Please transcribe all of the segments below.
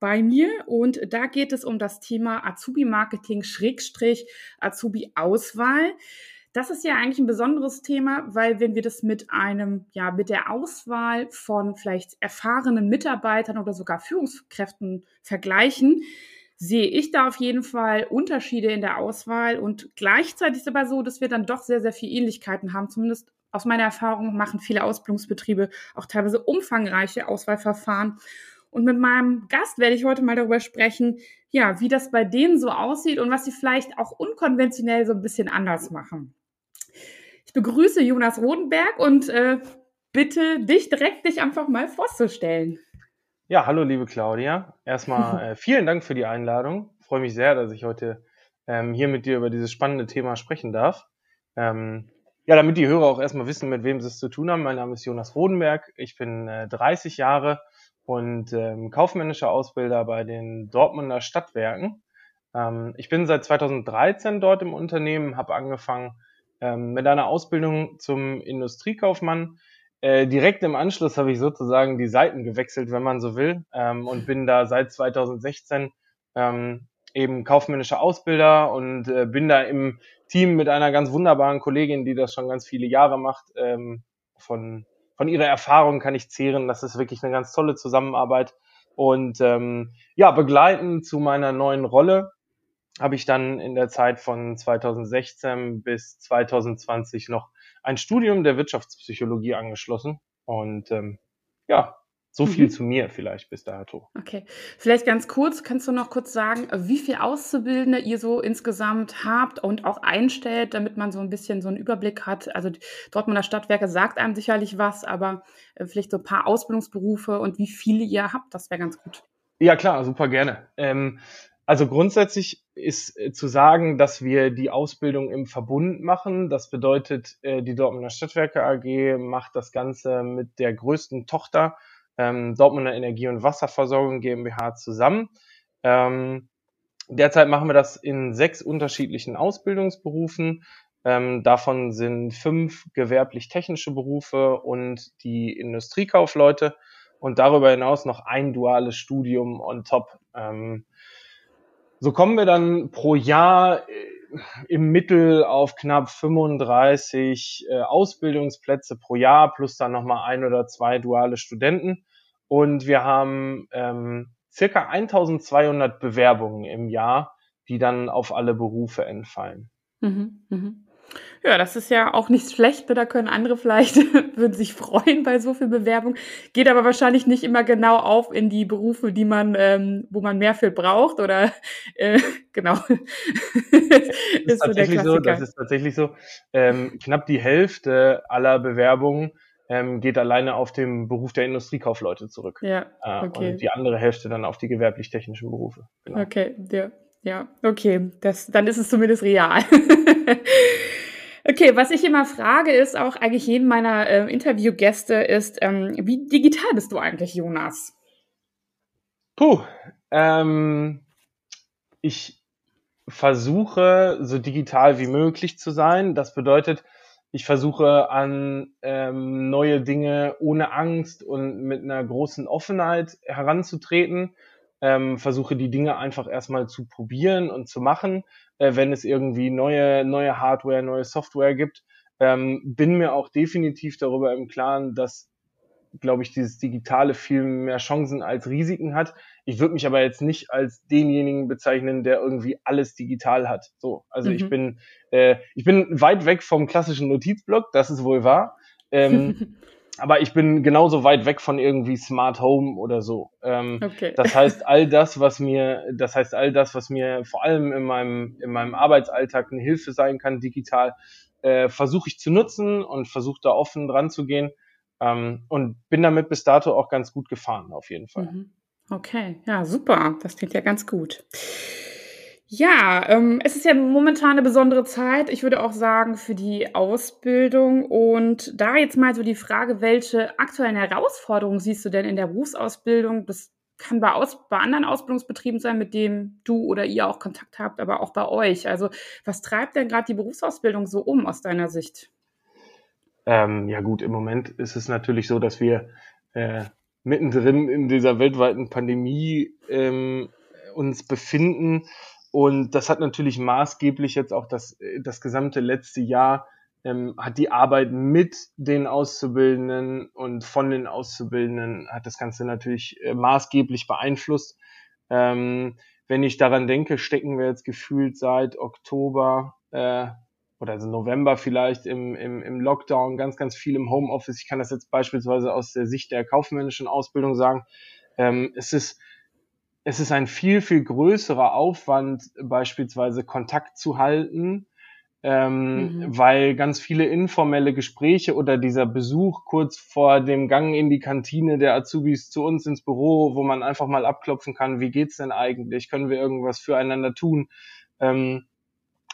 bei mir und da geht es um das Thema Azubi-Marketing Schrägstrich Azubi-Auswahl. Das ist ja eigentlich ein besonderes Thema, weil wenn wir das mit einem, ja, mit der Auswahl von vielleicht erfahrenen Mitarbeitern oder sogar Führungskräften vergleichen, sehe ich da auf jeden Fall Unterschiede in der Auswahl und gleichzeitig ist es aber so, dass wir dann doch sehr, sehr viele Ähnlichkeiten haben. Zumindest aus meiner Erfahrung machen viele Ausbildungsbetriebe auch teilweise umfangreiche Auswahlverfahren. Und mit meinem Gast werde ich heute mal darüber sprechen, ja, wie das bei denen so aussieht und was sie vielleicht auch unkonventionell so ein bisschen anders machen. Ich begrüße Jonas Rodenberg und äh, bitte dich direkt dich einfach mal vorzustellen. Ja, hallo liebe Claudia. Erstmal äh, vielen Dank für die Einladung. Ich freue mich sehr, dass ich heute ähm, hier mit dir über dieses spannende Thema sprechen darf. Ähm, ja, damit die Hörer auch erstmal wissen, mit wem sie es zu tun haben. Mein Name ist Jonas Rodenberg. Ich bin äh, 30 Jahre und ähm, kaufmännischer Ausbilder bei den Dortmunder Stadtwerken. Ähm, ich bin seit 2013 dort im Unternehmen, habe angefangen ähm, mit einer Ausbildung zum Industriekaufmann äh, direkt im Anschluss habe ich sozusagen die Seiten gewechselt, wenn man so will, ähm, und bin da seit 2016 ähm, eben kaufmännischer Ausbilder und äh, bin da im Team mit einer ganz wunderbaren Kollegin, die das schon ganz viele Jahre macht. Ähm, von, von ihrer Erfahrung kann ich zehren, das ist wirklich eine ganz tolle Zusammenarbeit. Und ähm, ja, begleitend zu meiner neuen Rolle habe ich dann in der Zeit von 2016 bis 2020 noch ein Studium der Wirtschaftspsychologie angeschlossen. Und ähm, ja, so viel mhm. zu mir vielleicht bis dato. Okay, vielleicht ganz kurz, kannst du noch kurz sagen, wie viele Auszubildende ihr so insgesamt habt und auch einstellt, damit man so ein bisschen so einen Überblick hat. Also Dortmunder Stadtwerke sagt einem sicherlich was, aber äh, vielleicht so ein paar Ausbildungsberufe und wie viele ihr habt, das wäre ganz gut. Ja klar, super gerne. Ähm, also grundsätzlich ist äh, zu sagen, dass wir die Ausbildung im Verbund machen. Das bedeutet, äh, die Dortmunder Stadtwerke AG macht das Ganze mit der größten Tochter ähm, Dortmunder Energie- und Wasserversorgung GmbH zusammen. Ähm, derzeit machen wir das in sechs unterschiedlichen Ausbildungsberufen. Ähm, davon sind fünf gewerblich-technische Berufe und die Industriekaufleute und darüber hinaus noch ein duales Studium on top. Ähm, so kommen wir dann pro Jahr äh, im Mittel auf knapp 35 äh, Ausbildungsplätze pro Jahr plus dann nochmal ein oder zwei duale Studenten. Und wir haben ähm, circa 1200 Bewerbungen im Jahr, die dann auf alle Berufe entfallen. Mhm, mh. Ja, das ist ja auch nicht schlecht. Da können andere vielleicht, würden sich freuen bei so viel Bewerbung. Geht aber wahrscheinlich nicht immer genau auf in die Berufe, die man, ähm, wo man mehr für braucht oder äh, genau. das ist, so tatsächlich so, das ist tatsächlich so. Ähm, knapp die Hälfte aller Bewerbungen ähm, geht alleine auf den Beruf der Industriekaufleute zurück. Ja, äh, okay. Und die andere Hälfte dann auf die gewerblich-technischen Berufe. Genau. Okay, ja, ja, okay. Das, dann ist es zumindest real. Okay, was ich immer frage, ist auch eigentlich jeden meiner äh, Interviewgäste, ist, ähm, wie digital bist du eigentlich, Jonas? Puh, ähm, ich versuche so digital wie möglich zu sein. Das bedeutet, ich versuche an ähm, neue Dinge ohne Angst und mit einer großen Offenheit heranzutreten. Ähm, versuche die Dinge einfach erstmal zu probieren und zu machen äh, wenn es irgendwie neue, neue Hardware, neue Software gibt. Ähm, bin mir auch definitiv darüber im Klaren, dass, glaube ich, dieses Digitale viel mehr Chancen als Risiken hat. Ich würde mich aber jetzt nicht als denjenigen bezeichnen, der irgendwie alles digital hat. So, also mhm. ich bin, äh, ich bin weit weg vom klassischen Notizblock, das ist wohl wahr. Ähm, aber ich bin genauso weit weg von irgendwie Smart Home oder so. Ähm, okay. Das heißt, all das, was mir, das heißt, all das, was mir vor allem in meinem, in meinem Arbeitsalltag eine Hilfe sein kann, digital, äh, versuche ich zu nutzen und versuche da offen dran zu gehen. Ähm, und bin damit bis dato auch ganz gut gefahren, auf jeden Fall. Mhm. Okay, ja, super. Das klingt ja ganz gut. Ja, ähm, es ist ja momentan eine besondere Zeit. Ich würde auch sagen, für die Ausbildung. Und da jetzt mal so die Frage, welche aktuellen Herausforderungen siehst du denn in der Berufsausbildung? Das kann bei, Aus bei anderen Ausbildungsbetrieben sein, mit denen du oder ihr auch Kontakt habt, aber auch bei euch. Also was treibt denn gerade die Berufsausbildung so um aus deiner Sicht? Ähm, ja gut, im Moment ist es natürlich so, dass wir äh, mittendrin in dieser weltweiten Pandemie ähm, uns befinden und das hat natürlich maßgeblich jetzt auch das, das gesamte letzte Jahr ähm, hat die Arbeit mit den Auszubildenden und von den Auszubildenden hat das Ganze natürlich äh, maßgeblich beeinflusst. Ähm, wenn ich daran denke, stecken wir jetzt gefühlt seit Oktober äh, oder also November vielleicht im, im, im Lockdown, ganz, ganz viel im Homeoffice. Ich kann das jetzt beispielsweise aus der Sicht der kaufmännischen Ausbildung sagen. Ähm, es ist es ist ein viel, viel größerer Aufwand, beispielsweise Kontakt zu halten, ähm, mhm. weil ganz viele informelle Gespräche oder dieser Besuch kurz vor dem Gang in die Kantine der Azubis zu uns ins Büro, wo man einfach mal abklopfen kann, wie geht's denn eigentlich, können wir irgendwas füreinander tun, ähm,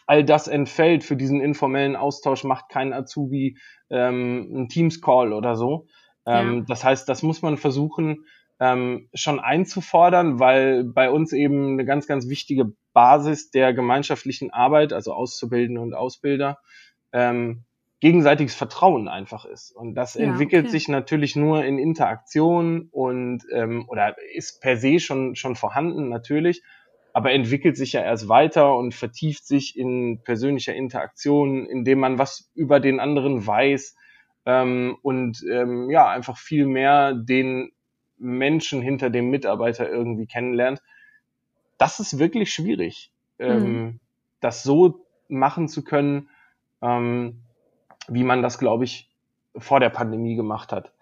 all das entfällt für diesen informellen Austausch, macht kein Azubi ähm, einen Teams-Call oder so. Ähm, ja. Das heißt, das muss man versuchen, ähm, schon einzufordern, weil bei uns eben eine ganz, ganz wichtige Basis der gemeinschaftlichen Arbeit, also Auszubildende und Ausbilder, ähm, gegenseitiges Vertrauen einfach ist. Und das ja, entwickelt okay. sich natürlich nur in Interaktion und ähm, oder ist per se schon, schon vorhanden natürlich, aber entwickelt sich ja erst weiter und vertieft sich in persönlicher Interaktion, indem man was über den anderen weiß ähm, und ähm, ja, einfach viel mehr den Menschen hinter dem Mitarbeiter irgendwie kennenlernt. Das ist wirklich schwierig, ähm, mhm. das so machen zu können, ähm, wie man das, glaube ich, vor der Pandemie gemacht hat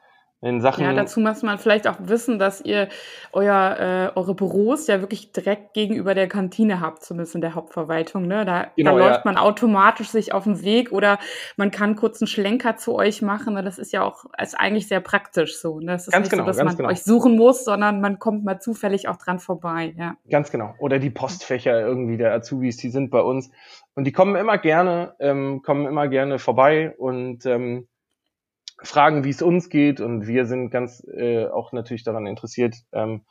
in Sachen. Ja, dazu muss man vielleicht auch wissen, dass ihr euer, äh, eure Büros ja wirklich direkt gegenüber der Kantine habt, zumindest in der Hauptverwaltung. Ne? Da, genau, da läuft ja. man automatisch sich auf den Weg oder man kann kurz einen Schlenker zu euch machen. Ne? Das ist ja auch ist eigentlich sehr praktisch so. Ne? Das ist ganz nicht genau, so, dass man genau. euch suchen muss, sondern man kommt mal zufällig auch dran vorbei. Ja. Ganz genau. Oder die Postfächer irgendwie der Azubis, die sind bei uns. Und die kommen immer gerne, ähm, kommen immer gerne vorbei und ähm, fragen, wie es uns geht und wir sind ganz äh, auch natürlich daran interessiert, ähm,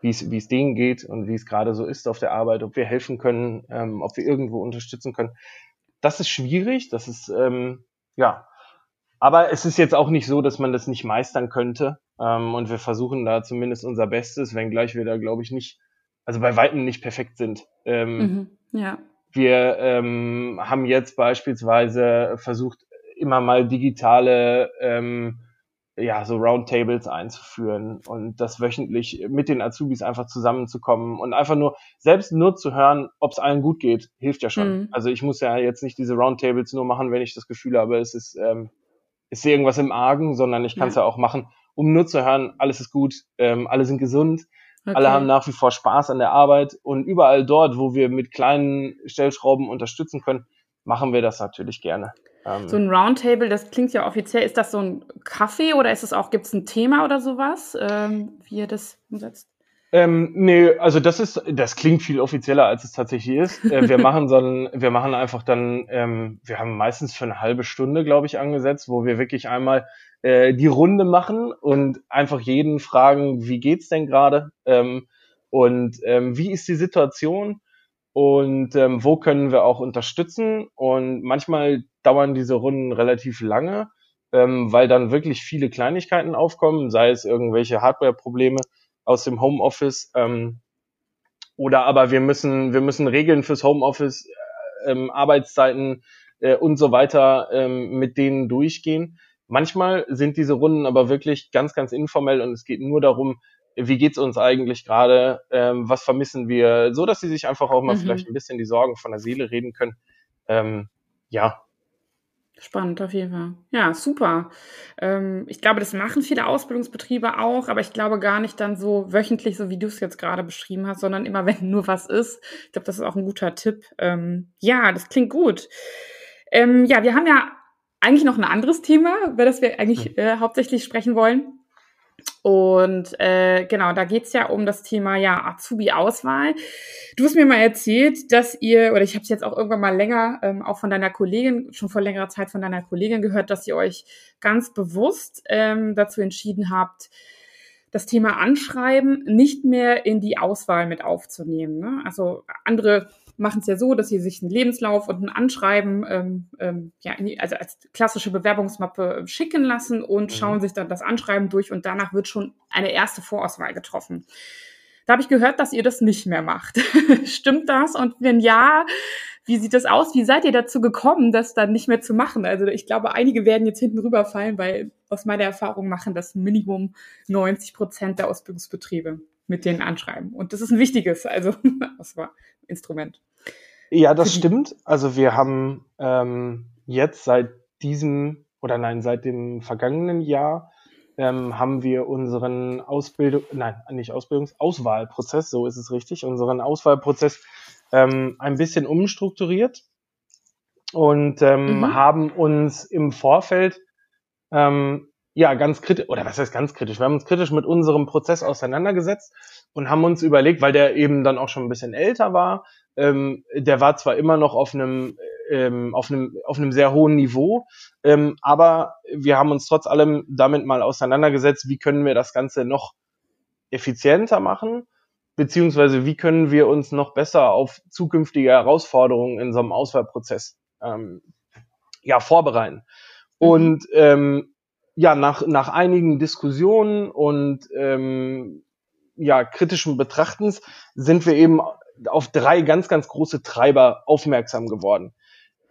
wie es wie es denen geht und wie es gerade so ist auf der Arbeit, ob wir helfen können, ähm, ob wir irgendwo unterstützen können. Das ist schwierig, das ist ähm, ja, aber es ist jetzt auch nicht so, dass man das nicht meistern könnte ähm, und wir versuchen da zumindest unser Bestes, wenngleich wir da glaube ich nicht, also bei weitem nicht perfekt sind. Ähm, mhm, ja. Wir ähm, haben jetzt beispielsweise versucht, immer mal digitale ähm, ja, so Roundtables einzuführen und das wöchentlich mit den Azubis einfach zusammenzukommen und einfach nur, selbst nur zu hören, ob es allen gut geht, hilft ja schon. Mhm. Also ich muss ja jetzt nicht diese Roundtables nur machen, wenn ich das Gefühl habe, es ist, ähm, ist irgendwas im Argen, sondern ich kann es ja. ja. auch machen, um nur zu hören, alles ist gut, ähm, alle sind gesund, okay. alle haben nach wie vor Spaß an der Arbeit und überall dort, wo wir mit kleinen Stellschrauben unterstützen können, machen wir das natürlich gerne. Ähm, so ein Roundtable, das klingt ja offiziell. Ist das so ein Kaffee oder ist es auch, gibt es ein Thema oder sowas, ähm, wie ihr das umsetzt? Ähm, nee, also das ist, das klingt viel offizieller, als es tatsächlich ist. Äh, wir machen so ein, wir machen einfach dann, ähm, wir haben meistens für eine halbe Stunde, glaube ich, angesetzt, wo wir wirklich einmal äh, die Runde machen und einfach jeden fragen, wie geht's denn gerade ähm, und ähm, wie ist die Situation und ähm, wo können wir auch unterstützen. Und manchmal dauern diese Runden relativ lange, ähm, weil dann wirklich viele Kleinigkeiten aufkommen, sei es irgendwelche Hardware-Probleme aus dem Homeoffice ähm, oder aber wir müssen, wir müssen Regeln fürs Homeoffice, äh, ähm, Arbeitszeiten äh, und so weiter ähm, mit denen durchgehen. Manchmal sind diese Runden aber wirklich ganz, ganz informell und es geht nur darum, wie geht's uns eigentlich gerade, ähm, was vermissen wir, so dass sie sich einfach auch mal mhm. vielleicht ein bisschen die Sorgen von der Seele reden können. Ähm, ja. Spannend auf jeden Fall. Ja, super. Ähm, ich glaube, das machen viele Ausbildungsbetriebe auch, aber ich glaube gar nicht dann so wöchentlich, so wie du es jetzt gerade beschrieben hast, sondern immer, wenn nur was ist. Ich glaube, das ist auch ein guter Tipp. Ähm, ja, das klingt gut. Ähm, ja, wir haben ja eigentlich noch ein anderes Thema, über das wir eigentlich hm. äh, hauptsächlich sprechen wollen. Und äh, genau, da geht's ja um das Thema ja Azubi-Auswahl. Du hast mir mal erzählt, dass ihr, oder ich habe es jetzt auch irgendwann mal länger, ähm, auch von deiner Kollegin, schon vor längerer Zeit von deiner Kollegin gehört, dass ihr euch ganz bewusst ähm, dazu entschieden habt, das Thema Anschreiben nicht mehr in die Auswahl mit aufzunehmen. Ne? Also andere machen es ja so, dass sie sich einen Lebenslauf und ein Anschreiben, ähm, ähm, ja, die, also als klassische Bewerbungsmappe schicken lassen und mhm. schauen sich dann das Anschreiben durch und danach wird schon eine erste Vorauswahl getroffen. Da habe ich gehört, dass ihr das nicht mehr macht. Stimmt das? Und wenn ja, wie sieht das aus? Wie seid ihr dazu gekommen, das dann nicht mehr zu machen? Also ich glaube, einige werden jetzt hinten rüberfallen, weil aus meiner Erfahrung machen das Minimum 90 Prozent der Ausbildungsbetriebe mit den Anschreiben. Und das ist ein wichtiges, also Instrument. Ja, das stimmt. Also wir haben ähm, jetzt seit diesem oder nein, seit dem vergangenen Jahr ähm, haben wir unseren Ausbildung, nein, nicht Ausbildungs, Auswahlprozess, so ist es richtig, unseren Auswahlprozess ähm, ein bisschen umstrukturiert und ähm, mhm. haben uns im Vorfeld ähm, ja ganz kritisch, oder was heißt ganz kritisch, wir haben uns kritisch mit unserem Prozess auseinandergesetzt und haben uns überlegt, weil der eben dann auch schon ein bisschen älter war, ähm, der war zwar immer noch auf einem ähm, auf einem auf einem sehr hohen Niveau, ähm, aber wir haben uns trotz allem damit mal auseinandergesetzt, wie können wir das Ganze noch effizienter machen, beziehungsweise wie können wir uns noch besser auf zukünftige Herausforderungen in so einem Auswahlprozess ähm, ja vorbereiten. Mhm. Und ähm, ja, nach, nach einigen Diskussionen und ähm, ja, kritischen Betrachtens sind wir eben auf drei ganz, ganz große Treiber aufmerksam geworden.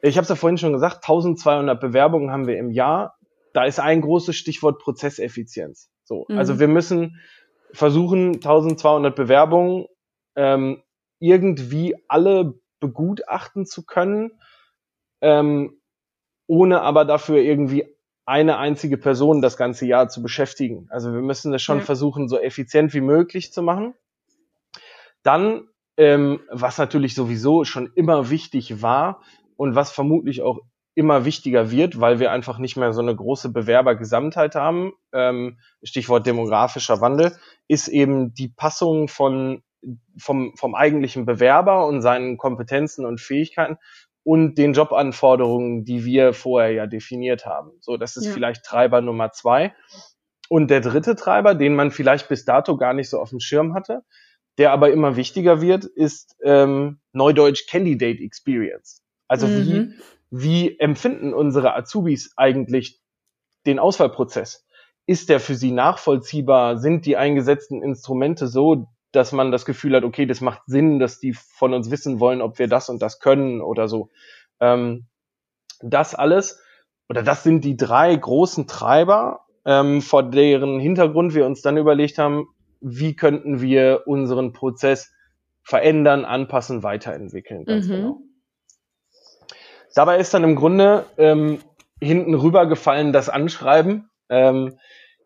Ich habe es ja vorhin schon gesagt, 1200 Bewerbungen haben wir im Jahr. Da ist ein großes Stichwort Prozesseffizienz. So, mhm. also wir müssen versuchen, 1200 Bewerbungen ähm, irgendwie alle begutachten zu können, ähm, ohne aber dafür irgendwie eine einzige Person das ganze Jahr zu beschäftigen. Also wir müssen das schon ja. versuchen, so effizient wie möglich zu machen. Dann, ähm, was natürlich sowieso schon immer wichtig war und was vermutlich auch immer wichtiger wird, weil wir einfach nicht mehr so eine große Bewerbergesamtheit haben, ähm, Stichwort demografischer Wandel, ist eben die Passung von vom, vom eigentlichen Bewerber und seinen Kompetenzen und Fähigkeiten und den Jobanforderungen, die wir vorher ja definiert haben. So, das ist ja. vielleicht Treiber Nummer zwei. Und der dritte Treiber, den man vielleicht bis dato gar nicht so auf dem Schirm hatte, der aber immer wichtiger wird, ist ähm, Neudeutsch Candidate Experience. Also mhm. wie, wie empfinden unsere Azubis eigentlich den Auswahlprozess? Ist der für sie nachvollziehbar? Sind die eingesetzten Instrumente so, dass man das Gefühl hat, okay, das macht Sinn, dass die von uns wissen wollen, ob wir das und das können oder so. Ähm, das alles, oder das sind die drei großen Treiber, ähm, vor deren Hintergrund wir uns dann überlegt haben, wie könnten wir unseren Prozess verändern, anpassen, weiterentwickeln. Ganz mhm. genau. Dabei ist dann im Grunde ähm, hinten rübergefallen das Anschreiben. Ähm,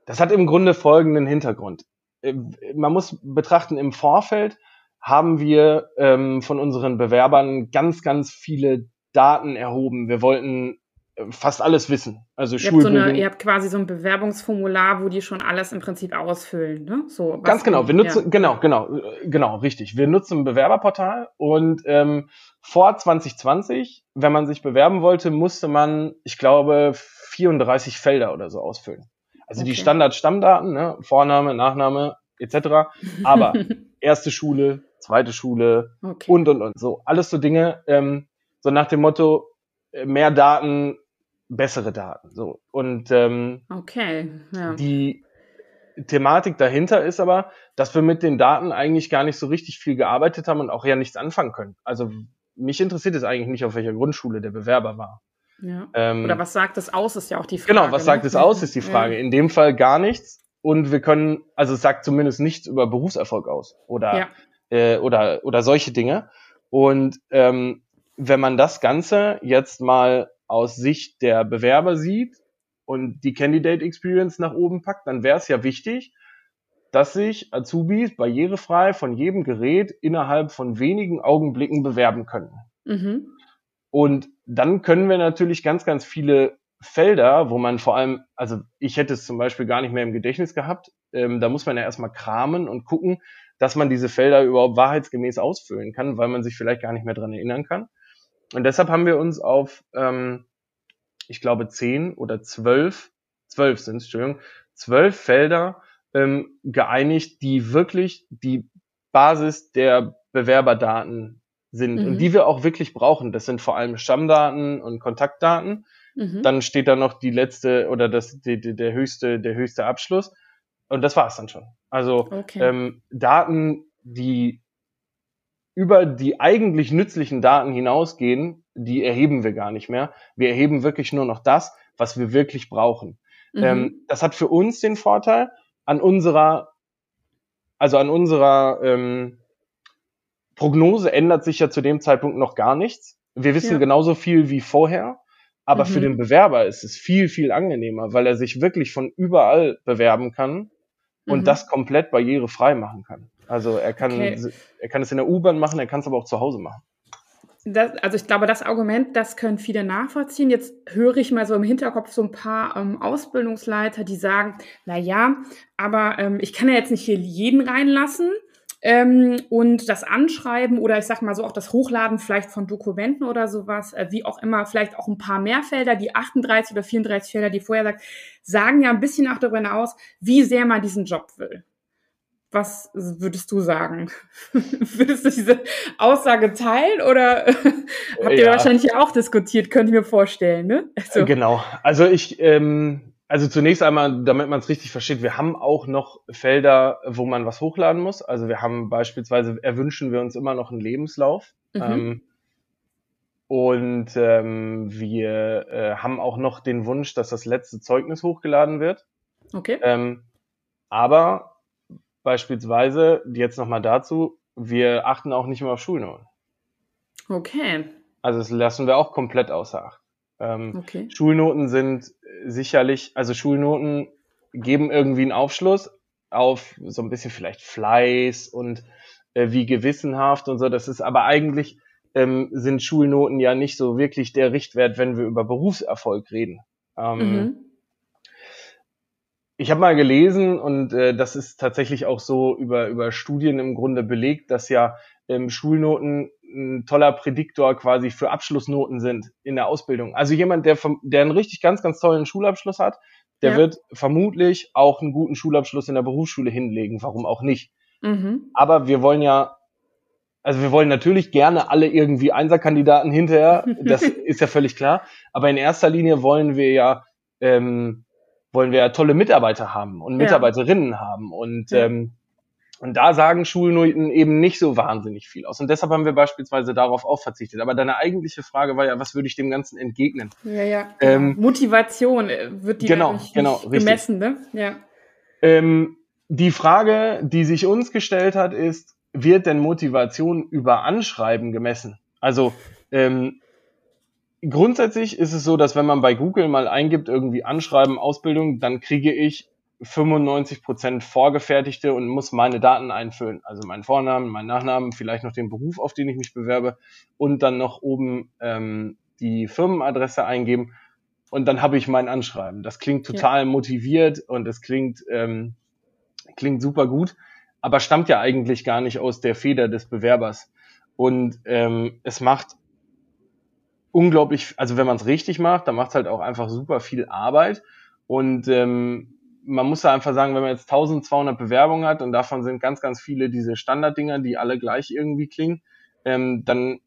das hat im Grunde folgenden Hintergrund. Äh, man muss betrachten, im Vorfeld haben wir ähm, von unseren Bewerbern ganz, ganz viele Daten erhoben. Wir wollten äh, fast alles wissen. Also ihr habt, so eine, ihr habt quasi so ein Bewerbungsformular, wo die schon alles im Prinzip ausfüllen, ne? So, Ganz genau. Wir nutzen, ja. genau, genau, genau, richtig. Wir nutzen ein Bewerberportal und ähm, vor 2020, wenn man sich bewerben wollte, musste man, ich glaube, 34 Felder oder so ausfüllen. Also okay. die Standard-Stammdaten, ne? Vorname, Nachname etc. Aber erste Schule, zweite Schule okay. und und und so. Alles so Dinge, ähm, so nach dem Motto, äh, mehr Daten, bessere Daten. So. Und ähm, okay, ja. die Thematik dahinter ist aber, dass wir mit den Daten eigentlich gar nicht so richtig viel gearbeitet haben und auch ja nichts anfangen können. Also mich interessiert es eigentlich nicht, auf welcher Grundschule der Bewerber war. Ja. Ähm, Oder was sagt es aus, ist ja auch die Frage. Genau, was ne? sagt es aus, ist die Frage. Ja. In dem Fall gar nichts. Und wir können, also es sagt zumindest nichts über Berufserfolg aus oder, ja. äh, oder, oder solche Dinge. Und ähm, wenn man das Ganze jetzt mal aus Sicht der Bewerber sieht und die Candidate Experience nach oben packt, dann wäre es ja wichtig, dass sich Azubis barrierefrei von jedem Gerät innerhalb von wenigen Augenblicken bewerben können. Mhm. Und dann können wir natürlich ganz, ganz viele Felder, wo man vor allem, also ich hätte es zum Beispiel gar nicht mehr im Gedächtnis gehabt, ähm, da muss man ja erstmal kramen und gucken, dass man diese Felder überhaupt wahrheitsgemäß ausfüllen kann, weil man sich vielleicht gar nicht mehr dran erinnern kann. Und deshalb haben wir uns auf, ähm, ich glaube, zehn oder zwölf, zwölf sind es, Entschuldigung, zwölf Felder ähm, geeinigt, die wirklich die Basis der Bewerberdaten sind mhm. und die wir auch wirklich brauchen. Das sind vor allem Stammdaten und Kontaktdaten. Mhm. Dann steht da noch die letzte oder das, die, die, der höchste, der höchste Abschluss. Und das war's dann schon. Also okay. ähm, Daten, die über die eigentlich nützlichen Daten hinausgehen, die erheben wir gar nicht mehr. Wir erheben wirklich nur noch das, was wir wirklich brauchen. Mhm. Ähm, das hat für uns den Vorteil, an unserer, also an unserer ähm, Prognose ändert sich ja zu dem Zeitpunkt noch gar nichts. Wir wissen ja. genauso viel wie vorher, aber mhm. für den Bewerber ist es viel, viel angenehmer, weil er sich wirklich von überall bewerben kann und mhm. das komplett barrierefrei machen kann. Also er kann, okay. er kann es in der U-Bahn machen, er kann es aber auch zu Hause machen. Das, also ich glaube, das Argument, das können viele nachvollziehen. Jetzt höre ich mal so im Hinterkopf so ein paar ähm, Ausbildungsleiter, die sagen, na ja, aber ähm, ich kann ja jetzt nicht hier jeden reinlassen. Ähm, und das Anschreiben oder ich sag mal so auch das Hochladen vielleicht von Dokumenten oder sowas, äh, wie auch immer, vielleicht auch ein paar mehr Felder, die 38 oder 34 Felder, die vorher sagt, sagen ja ein bisschen auch darüber aus, wie sehr man diesen Job will. Was würdest du sagen? würdest du diese Aussage teilen oder habt ihr ja. wahrscheinlich auch diskutiert, könnte ich mir vorstellen, ne? Also. Genau. Also ich, ähm, also zunächst einmal, damit man es richtig versteht, wir haben auch noch Felder, wo man was hochladen muss. Also wir haben beispielsweise, erwünschen wir uns immer noch einen Lebenslauf. Mhm. Ähm, und ähm, wir äh, haben auch noch den Wunsch, dass das letzte Zeugnis hochgeladen wird. Okay. Ähm, aber Beispielsweise, jetzt nochmal dazu, wir achten auch nicht mehr auf Schulnoten. Okay. Also das lassen wir auch komplett außer Acht. Ähm, okay. Schulnoten sind sicherlich, also Schulnoten geben irgendwie einen Aufschluss auf so ein bisschen vielleicht Fleiß und äh, wie gewissenhaft und so. Das ist aber eigentlich ähm, sind Schulnoten ja nicht so wirklich der Richtwert, wenn wir über Berufserfolg reden. Ähm, mhm ich habe mal gelesen und äh, das ist tatsächlich auch so über, über Studien im Grunde belegt, dass ja ähm, Schulnoten ein toller Prädiktor quasi für Abschlussnoten sind in der Ausbildung. Also jemand, der, vom, der einen richtig ganz, ganz tollen Schulabschluss hat, der ja. wird vermutlich auch einen guten Schulabschluss in der Berufsschule hinlegen. Warum auch nicht? Mhm. Aber wir wollen ja, also wir wollen natürlich gerne alle irgendwie Einserkandidaten hinterher. Das ist ja völlig klar. Aber in erster Linie wollen wir ja ähm, wollen wir ja tolle Mitarbeiter haben und Mitarbeiterinnen ja. haben. Und, ähm, und da sagen Schulnoten eben nicht so wahnsinnig viel aus. Und deshalb haben wir beispielsweise darauf auch verzichtet. Aber deine eigentliche Frage war ja, was würde ich dem Ganzen entgegnen? Ja, ja. Ähm, Motivation äh, wird die genau, nicht, genau, gemessen, ne? Ja. Ähm, die Frage, die sich uns gestellt hat, ist, wird denn Motivation über Anschreiben gemessen? Also ähm, grundsätzlich ist es so, dass wenn man bei Google mal eingibt, irgendwie Anschreiben, Ausbildung, dann kriege ich 95 Prozent vorgefertigte und muss meine Daten einfüllen. Also meinen Vornamen, meinen Nachnamen, vielleicht noch den Beruf, auf den ich mich bewerbe und dann noch oben ähm, die Firmenadresse eingeben und dann habe ich mein Anschreiben. Das klingt total ja. motiviert und es klingt, ähm, klingt super gut, aber stammt ja eigentlich gar nicht aus der Feder des Bewerbers. Und ähm, es macht unglaublich, also wenn man es richtig macht, dann macht es halt auch einfach super viel Arbeit. Und ähm, man muss da einfach sagen, wenn man jetzt 1200 Bewerbungen hat und davon sind ganz, ganz viele diese Standarddinger, die alle gleich irgendwie klingen, ähm, dann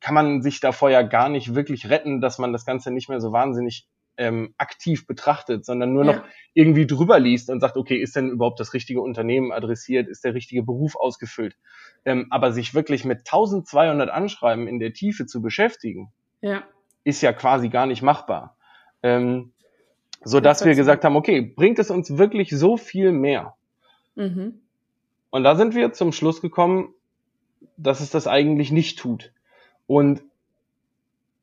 kann man sich davor ja gar nicht wirklich retten, dass man das Ganze nicht mehr so wahnsinnig ähm, aktiv betrachtet, sondern nur ja. noch irgendwie drüber liest und sagt, okay, ist denn überhaupt das richtige Unternehmen adressiert, ist der richtige Beruf ausgefüllt? Ähm, aber sich wirklich mit 1200 Anschreiben in der Tiefe zu beschäftigen, ja. ist ja quasi gar nicht machbar. Ähm, so dass wir gesagt haben, okay, bringt es uns wirklich so viel mehr? Mhm. Und da sind wir zum Schluss gekommen, dass es das eigentlich nicht tut. Und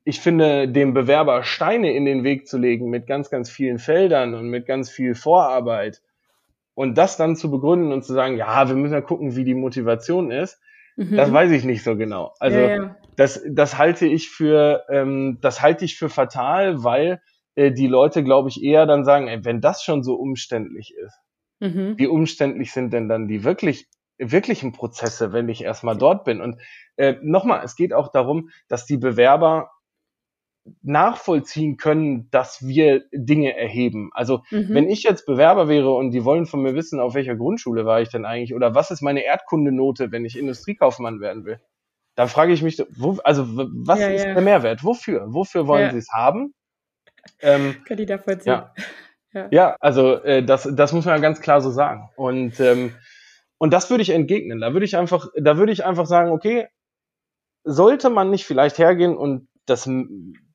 ich finde, dem Bewerber Steine in den Weg zu legen mit ganz, ganz vielen Feldern und mit ganz viel Vorarbeit und das dann zu begründen und zu sagen, ja, wir müssen ja gucken, wie die Motivation ist, mhm. das weiß ich nicht so genau. Also ja, ja. das, das halte ich für, ähm, das halte ich für fatal, weil äh, die Leute, glaube ich, eher dann sagen, ey, wenn das schon so umständlich ist, mhm. wie umständlich sind denn dann die wirklich wirklichen Prozesse, wenn ich erstmal dort bin? Und äh, nochmal, es geht auch darum, dass die Bewerber nachvollziehen können, dass wir Dinge erheben. Also mhm. wenn ich jetzt Bewerber wäre und die wollen von mir wissen, auf welcher Grundschule war ich denn eigentlich oder was ist meine Erdkundenote, wenn ich Industriekaufmann werden will, dann frage ich mich, wo, also was ja, ist ja. der Mehrwert? Wofür? Wofür wollen ja. sie es haben? Ähm, Kann ich nachvollziehen. Ja. ja. ja, also äh, das, das muss man ja ganz klar so sagen. Und ähm, und das würde ich entgegnen. Da würde ich einfach, da würde ich einfach sagen, okay, sollte man nicht vielleicht hergehen und das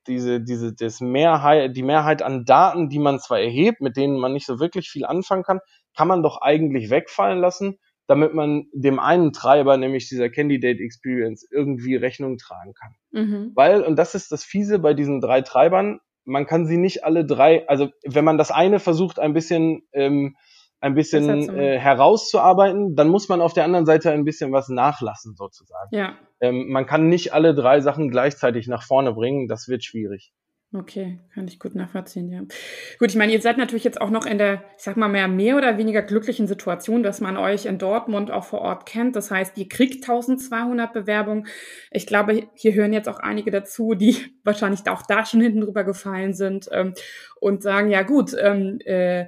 diese, diese, das Mehrheit, die Mehrheit an Daten, die man zwar erhebt, mit denen man nicht so wirklich viel anfangen kann, kann man doch eigentlich wegfallen lassen, damit man dem einen Treiber, nämlich dieser Candidate Experience, irgendwie Rechnung tragen kann. Mhm. Weil, und das ist das Fiese bei diesen drei Treibern, man kann sie nicht alle drei, also wenn man das eine versucht, ein bisschen ähm, ein bisschen äh, herauszuarbeiten, dann muss man auf der anderen Seite ein bisschen was nachlassen sozusagen. Ja. Ähm, man kann nicht alle drei Sachen gleichzeitig nach vorne bringen, das wird schwierig. Okay, kann ich gut nachvollziehen, ja. Gut, ich meine, ihr seid natürlich jetzt auch noch in der, ich sag mal, mehr, mehr oder weniger glücklichen Situation, dass man euch in Dortmund auch vor Ort kennt. Das heißt, ihr kriegt 1200 Bewerbungen. Ich glaube, hier hören jetzt auch einige dazu, die wahrscheinlich auch da schon hinten drüber gefallen sind ähm, und sagen, ja gut, ähm, äh,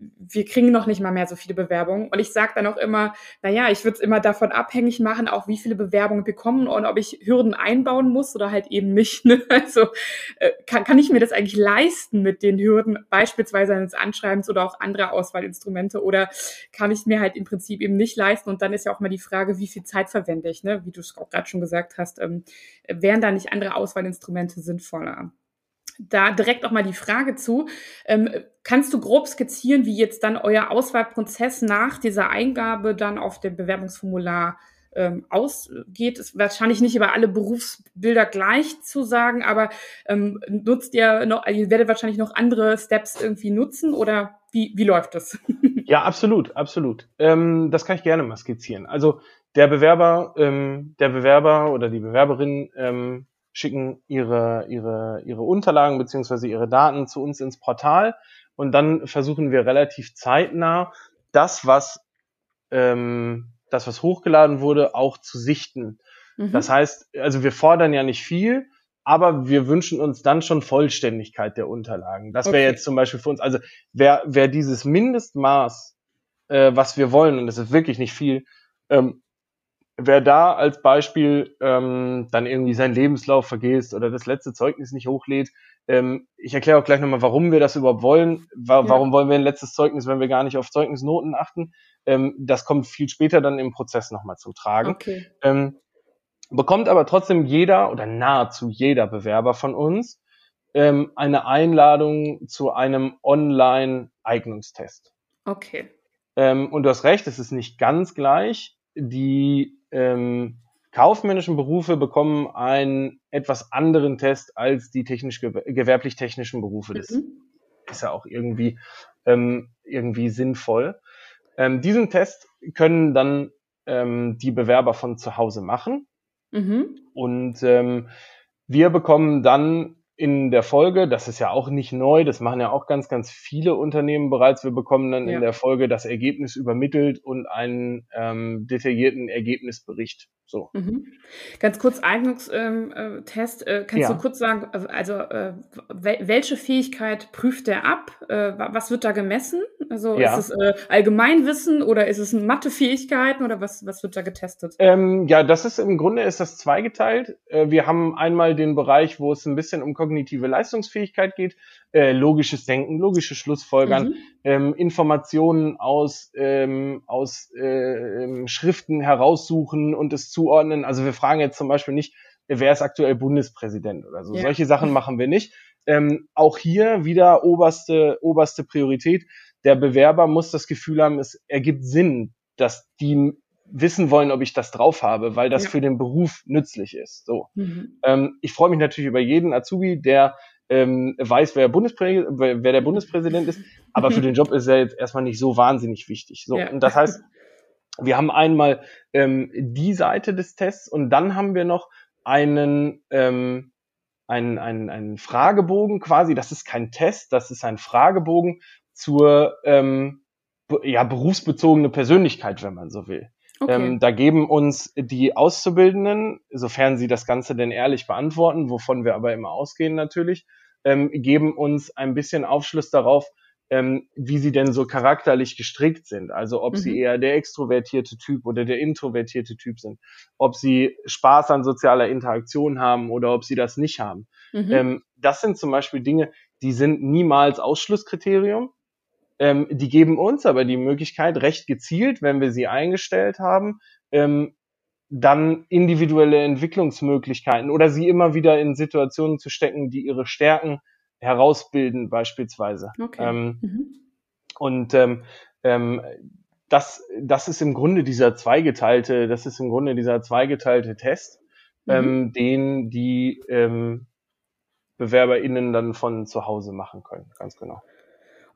wir kriegen noch nicht mal mehr so viele Bewerbungen. Und ich sage dann auch immer, naja, ich würde es immer davon abhängig machen, auch wie viele Bewerbungen bekommen und ob ich Hürden einbauen muss oder halt eben nicht. Ne? Also äh, kann, kann ich mir das eigentlich leisten mit den Hürden, beispielsweise eines Anschreibens oder auch andere Auswahlinstrumente oder kann ich mir halt im Prinzip eben nicht leisten? Und dann ist ja auch mal die Frage, wie viel Zeit verwende ich, ne? wie du es auch gerade schon gesagt hast, ähm, wären da nicht andere Auswahlinstrumente sinnvoller? Da direkt auch mal die Frage zu. Ähm, kannst du grob skizzieren, wie jetzt dann euer Auswahlprozess nach dieser Eingabe dann auf dem Bewerbungsformular ähm, ausgeht? Ist wahrscheinlich nicht über alle Berufsbilder gleich zu sagen, aber ähm, nutzt ihr noch, ihr werdet wahrscheinlich noch andere Steps irgendwie nutzen oder wie, wie läuft das? Ja, absolut, absolut. Ähm, das kann ich gerne mal skizzieren. Also der Bewerber, ähm, der Bewerber oder die Bewerberin ähm, schicken ihre, ihre, ihre Unterlagen beziehungsweise ihre Daten zu uns ins Portal und dann versuchen wir relativ zeitnah das, was, ähm, das, was hochgeladen wurde, auch zu sichten. Mhm. Das heißt, also wir fordern ja nicht viel, aber wir wünschen uns dann schon Vollständigkeit der Unterlagen. Das wäre okay. jetzt zum Beispiel für uns, also wer, wer dieses Mindestmaß, äh, was wir wollen, und das ist wirklich nicht viel, ähm, wer da als Beispiel ähm, dann irgendwie seinen Lebenslauf vergisst oder das letzte Zeugnis nicht hochlädt, ähm, ich erkläre auch gleich nochmal, warum wir das überhaupt wollen. Wa ja. Warum wollen wir ein letztes Zeugnis, wenn wir gar nicht auf Zeugnisnoten achten? Ähm, das kommt viel später dann im Prozess nochmal zum Tragen. Okay. Ähm, bekommt aber trotzdem jeder oder nahezu jeder Bewerber von uns ähm, eine Einladung zu einem Online-Eignungstest. Okay. Ähm, und du hast recht, es ist nicht ganz gleich. Die ähm, kaufmännischen Berufe bekommen einen etwas anderen Test als die technisch gewerblich-technischen Berufe. Das mhm. ist ja auch irgendwie ähm, irgendwie sinnvoll. Ähm, diesen Test können dann ähm, die Bewerber von zu Hause machen. Mhm. Und ähm, wir bekommen dann in der Folge, das ist ja auch nicht neu, das machen ja auch ganz, ganz viele Unternehmen bereits. Wir bekommen dann ja. in der Folge das Ergebnis übermittelt und einen ähm, detaillierten Ergebnisbericht. So. Mhm. Ganz kurz Eignungstest. Ähm, äh, äh, kannst ja. du kurz sagen, also äh, welche Fähigkeit prüft der ab? Was wird da gemessen? Also ja. ist es Allgemeinwissen oder ist es Mathefähigkeiten oder was, was wird da getestet? Ähm, ja, das ist im Grunde ist das zweigeteilt. Wir haben einmal den Bereich, wo es ein bisschen um kognitive Leistungsfähigkeit geht, äh, logisches Denken, logische Schlussfolgern, mhm. ähm, Informationen aus, ähm, aus äh, ähm, Schriften heraussuchen und es zuordnen. Also wir fragen jetzt zum Beispiel nicht, wer ist aktuell Bundespräsident oder so. Ja. Solche Sachen machen wir nicht. Ähm, auch hier wieder oberste, oberste Priorität. Der Bewerber muss das Gefühl haben, es ergibt Sinn, dass die wissen wollen, ob ich das drauf habe, weil das ja. für den Beruf nützlich ist. So. Mhm. Ähm, ich freue mich natürlich über jeden Azubi, der ähm, weiß, wer, Bundesträ wer der Bundespräsident ist, aber für den Job ist er jetzt erstmal nicht so wahnsinnig wichtig. So, ja. und das heißt, wir haben einmal ähm, die Seite des Tests und dann haben wir noch einen, ähm, einen, einen, einen Fragebogen quasi. Das ist kein Test, das ist ein Fragebogen zur ähm, ja, berufsbezogene Persönlichkeit, wenn man so will. Okay. Ähm, da geben uns die Auszubildenden, sofern sie das Ganze denn ehrlich beantworten, wovon wir aber immer ausgehen natürlich, ähm, geben uns ein bisschen Aufschluss darauf, ähm, wie sie denn so charakterlich gestrickt sind. Also ob mhm. sie eher der extrovertierte Typ oder der introvertierte Typ sind, ob sie Spaß an sozialer Interaktion haben oder ob sie das nicht haben. Mhm. Ähm, das sind zum Beispiel Dinge, die sind niemals Ausschlusskriterium. Ähm, die geben uns aber die Möglichkeit, recht gezielt, wenn wir sie eingestellt haben, ähm, dann individuelle Entwicklungsmöglichkeiten oder sie immer wieder in Situationen zu stecken, die ihre Stärken herausbilden beispielsweise. Okay. Ähm, mhm. Und ähm, ähm, das, das ist im Grunde dieser zweigeteilte, das ist im Grunde dieser zweigeteilte Test, mhm. ähm, den die ähm, BewerberInnen dann von zu Hause machen können, ganz genau.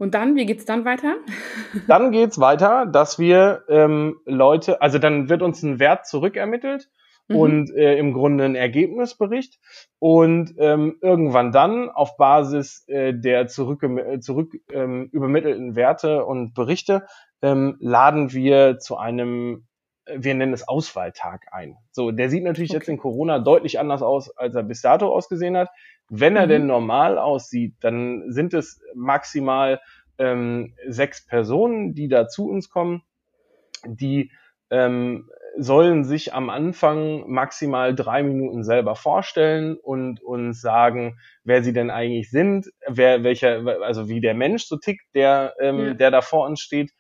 Und dann, wie geht's dann weiter? dann geht's weiter, dass wir ähm, Leute, also dann wird uns ein Wert zurückermittelt mhm. und äh, im Grunde ein Ergebnisbericht und ähm, irgendwann dann auf Basis äh, der zurück, äh, zurück ähm, übermittelten Werte und Berichte ähm, laden wir zu einem wir nennen es Auswahltag ein. So, der sieht natürlich okay. jetzt in Corona deutlich anders aus, als er bis dato ausgesehen hat. Wenn er mhm. denn normal aussieht, dann sind es maximal ähm, sechs Personen, die da zu uns kommen, die ähm, sollen sich am Anfang maximal drei Minuten selber vorstellen und uns sagen, wer sie denn eigentlich sind, wer welcher, also wie der Mensch so tickt, der, ähm, ja. der da vor uns steht,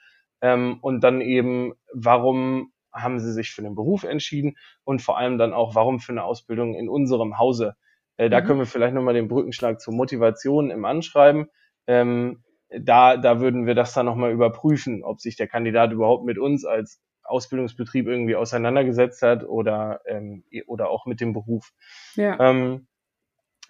ähm, und dann eben, warum haben sie sich für den Beruf entschieden und vor allem dann auch, warum für eine Ausbildung in unserem Hause. Äh, da mhm. können wir vielleicht nochmal den Brückenschlag zur Motivation im Anschreiben. Ähm, da, da würden wir das dann nochmal überprüfen, ob sich der Kandidat überhaupt mit uns als Ausbildungsbetrieb irgendwie auseinandergesetzt hat oder, ähm, oder auch mit dem Beruf. Ja. Ähm,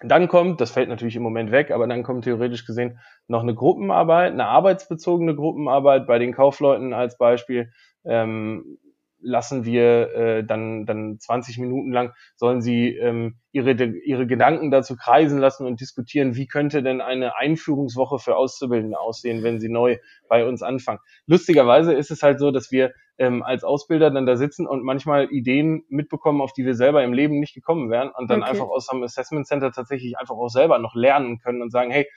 dann kommt, das fällt natürlich im Moment weg, aber dann kommt theoretisch gesehen noch eine Gruppenarbeit, eine arbeitsbezogene Gruppenarbeit bei den Kaufleuten als Beispiel. Ähm, lassen wir äh, dann, dann 20 Minuten lang, sollen sie ähm, ihre, ihre Gedanken dazu kreisen lassen und diskutieren, wie könnte denn eine Einführungswoche für Auszubildende aussehen, wenn sie neu bei uns anfangen. Lustigerweise ist es halt so, dass wir ähm, als Ausbilder dann da sitzen und manchmal Ideen mitbekommen, auf die wir selber im Leben nicht gekommen wären und dann okay. einfach aus einem Assessment Center tatsächlich einfach auch selber noch lernen können und sagen, hey,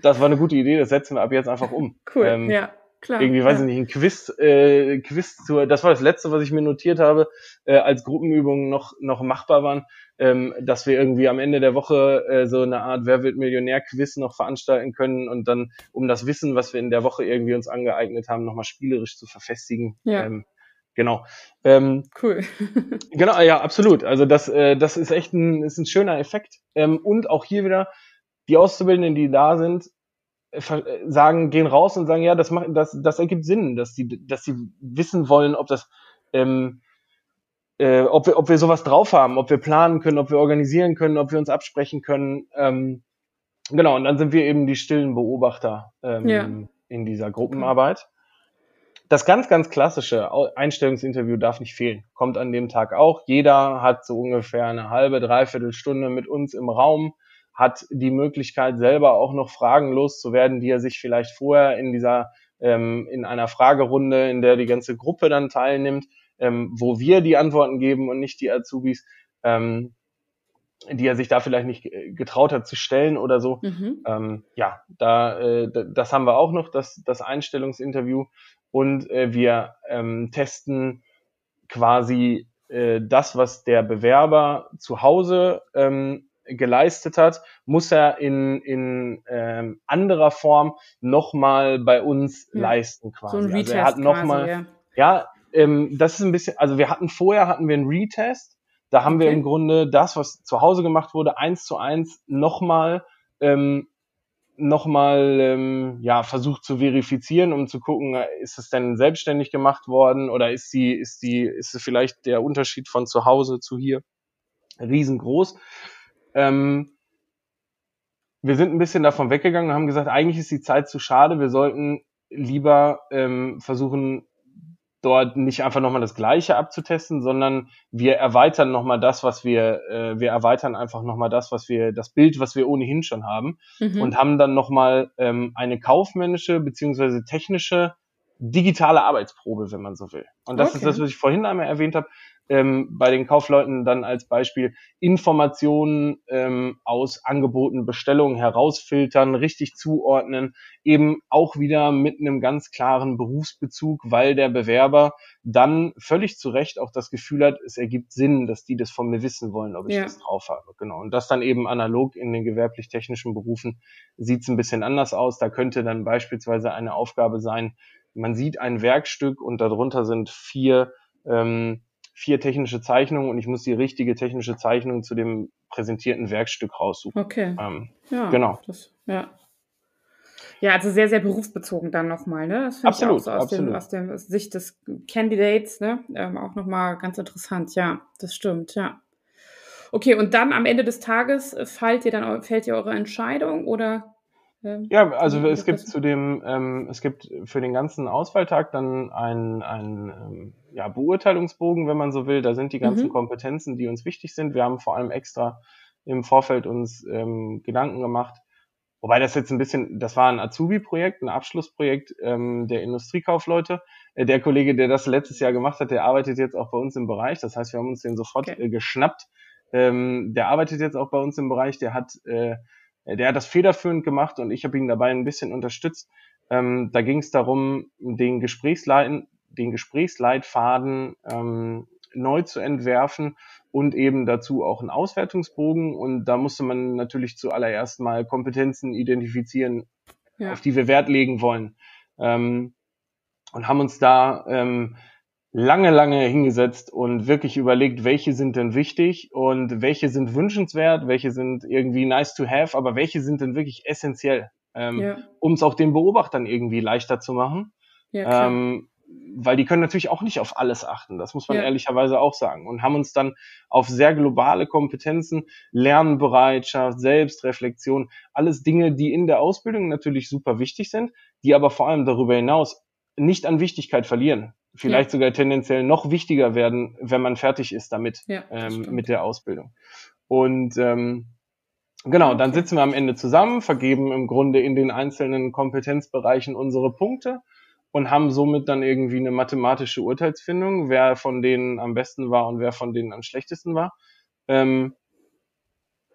das war eine gute Idee, das setzen wir ab jetzt einfach um. Cool, ähm, ja. Klar, irgendwie, weiß ich nicht, ein Quiz, äh, Quiz zur, das war das letzte, was ich mir notiert habe, äh, als Gruppenübungen noch, noch machbar waren, ähm, dass wir irgendwie am Ende der Woche äh, so eine Art Wer wird Millionär-Quiz noch veranstalten können und dann, um das Wissen, was wir in der Woche irgendwie uns angeeignet haben, nochmal spielerisch zu verfestigen. Ja. Ähm, genau. Ähm, cool. genau, ja, absolut. Also das, äh, das ist echt ein, ist ein schöner Effekt. Ähm, und auch hier wieder, die Auszubildenden, die da sind, sagen, gehen raus und sagen, ja, das macht, das, das ergibt Sinn, dass die, dass sie wissen wollen, ob das, ähm, äh, ob wir, ob wir sowas drauf haben, ob wir planen können, ob wir organisieren können, ob wir uns absprechen können. Ähm, genau, und dann sind wir eben die stillen Beobachter ähm, ja. in dieser Gruppenarbeit. Das ganz, ganz klassische Einstellungsinterview darf nicht fehlen. Kommt an dem Tag auch. Jeder hat so ungefähr eine halbe, dreiviertel Stunde mit uns im Raum hat die Möglichkeit, selber auch noch Fragen loszuwerden, die er sich vielleicht vorher in dieser, ähm, in einer Fragerunde, in der die ganze Gruppe dann teilnimmt, ähm, wo wir die Antworten geben und nicht die Azubis, ähm, die er sich da vielleicht nicht getraut hat zu stellen oder so. Mhm. Ähm, ja, da, äh, das haben wir auch noch, das, das Einstellungsinterview. Und äh, wir ähm, testen quasi äh, das, was der Bewerber zu Hause ähm, geleistet hat, muss er in, in ähm, anderer Form nochmal bei uns ja. leisten quasi. So ein Retest also er hat nochmal, ja, ja ähm, das ist ein bisschen, also wir hatten vorher hatten wir einen Retest, da haben okay. wir im Grunde das, was zu Hause gemacht wurde, eins zu eins nochmal ähm, nochmal ähm, ja, versucht zu verifizieren, um zu gucken, ist es denn selbstständig gemacht worden oder ist die, ist die, ist vielleicht der Unterschied von zu Hause zu hier riesengroß. Ähm, wir sind ein bisschen davon weggegangen und haben gesagt, eigentlich ist die Zeit zu schade. Wir sollten lieber ähm, versuchen, dort nicht einfach nochmal das Gleiche abzutesten, sondern wir erweitern nochmal das, was wir, äh, wir erweitern einfach nochmal das, was wir, das Bild, was wir ohnehin schon haben mhm. und haben dann nochmal ähm, eine kaufmännische beziehungsweise technische digitale Arbeitsprobe, wenn man so will. Und das okay. ist das, was ich vorhin einmal erwähnt habe ähm, bei den Kaufleuten dann als Beispiel Informationen ähm, aus Angeboten, Bestellungen herausfiltern, richtig zuordnen, eben auch wieder mit einem ganz klaren Berufsbezug, weil der Bewerber dann völlig zu Recht auch das Gefühl hat, es ergibt Sinn, dass die das von mir wissen wollen, ob ich ja. das drauf habe. Genau. Und das dann eben analog in den gewerblich-technischen Berufen sieht es ein bisschen anders aus. Da könnte dann beispielsweise eine Aufgabe sein, man sieht ein Werkstück und darunter sind vier ähm, vier technische Zeichnungen und ich muss die richtige technische Zeichnung zu dem präsentierten Werkstück raussuchen. Okay. Ähm, ja, genau. Das, ja. Ja, also sehr, sehr berufsbezogen dann nochmal, ne? Das finde ich auch so aus, absolut. Dem, aus der Sicht des Candidates, ne? Ähm, auch nochmal ganz interessant, ja, das stimmt, ja. Okay, und dann am Ende des Tages fällt ihr dann fällt ihr eure Entscheidung oder ähm, ja, also es gibt zu dem, ähm, es gibt für den ganzen Auswahltag dann ein, ein ähm, ja, Beurteilungsbogen, wenn man so will. Da sind die ganzen mhm. Kompetenzen, die uns wichtig sind. Wir haben vor allem extra im Vorfeld uns ähm, Gedanken gemacht. Wobei das jetzt ein bisschen, das war ein Azubi-Projekt, ein Abschlussprojekt ähm, der Industriekaufleute. Äh, der Kollege, der das letztes Jahr gemacht hat, der arbeitet jetzt auch bei uns im Bereich. Das heißt, wir haben uns den sofort okay. äh, geschnappt. Ähm, der arbeitet jetzt auch bei uns im Bereich. Der hat äh, der hat das federführend gemacht und ich habe ihn dabei ein bisschen unterstützt. Ähm, da ging es darum, den, Gesprächsleit den Gesprächsleitfaden ähm, neu zu entwerfen und eben dazu auch einen Auswertungsbogen. Und da musste man natürlich zuallererst mal Kompetenzen identifizieren, ja. auf die wir Wert legen wollen. Ähm, und haben uns da ähm, lange, lange hingesetzt und wirklich überlegt, welche sind denn wichtig und welche sind wünschenswert, welche sind irgendwie nice to have, aber welche sind denn wirklich essentiell, ähm, ja. um es auch den Beobachtern irgendwie leichter zu machen. Ja, ähm, weil die können natürlich auch nicht auf alles achten, das muss man ja. ehrlicherweise auch sagen. Und haben uns dann auf sehr globale Kompetenzen, Lernbereitschaft, Selbstreflexion, alles Dinge, die in der Ausbildung natürlich super wichtig sind, die aber vor allem darüber hinaus nicht an Wichtigkeit verlieren vielleicht ja. sogar tendenziell noch wichtiger werden, wenn man fertig ist damit, ja, ähm, mit der Ausbildung. Und ähm, genau, dann sitzen wir am Ende zusammen, vergeben im Grunde in den einzelnen Kompetenzbereichen unsere Punkte und haben somit dann irgendwie eine mathematische Urteilsfindung, wer von denen am besten war und wer von denen am schlechtesten war. Ähm,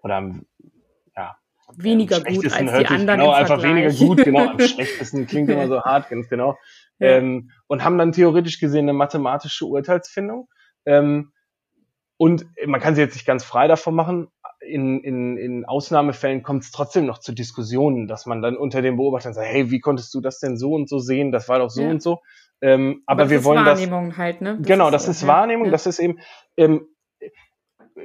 oder am, ja, weniger gut als die anderen. Genau, einfach weniger gut, genau. Am schlechtesten klingt immer so hart, ganz genau ähm, und haben dann theoretisch gesehen eine mathematische Urteilsfindung. Ähm, und man kann sie jetzt nicht ganz frei davon machen. In, in, in Ausnahmefällen kommt es trotzdem noch zu Diskussionen, dass man dann unter den Beobachtern sagt, hey, wie konntest du das denn so und so sehen? Das war doch so ja. und so. Ähm, aber, aber wir wollen das. Wahrnehmung halt, ne? Das genau, ist, das ist ja, Wahrnehmung. Ja. Das ist eben. Ähm,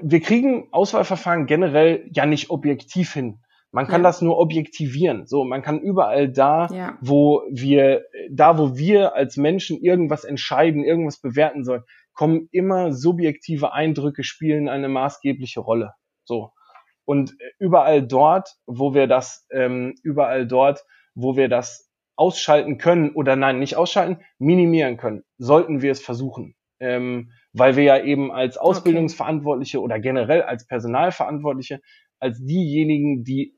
wir kriegen Auswahlverfahren generell ja nicht objektiv hin. Man kann ja. das nur objektivieren. So, man kann überall da, ja. wo wir, da, wo wir als Menschen irgendwas entscheiden, irgendwas bewerten sollen, kommen immer subjektive Eindrücke spielen eine maßgebliche Rolle. So. Und überall dort, wo wir das, ähm, überall dort, wo wir das ausschalten können oder nein, nicht ausschalten, minimieren können, sollten wir es versuchen. Ähm, weil wir ja eben als Ausbildungsverantwortliche oder generell als Personalverantwortliche, als diejenigen, die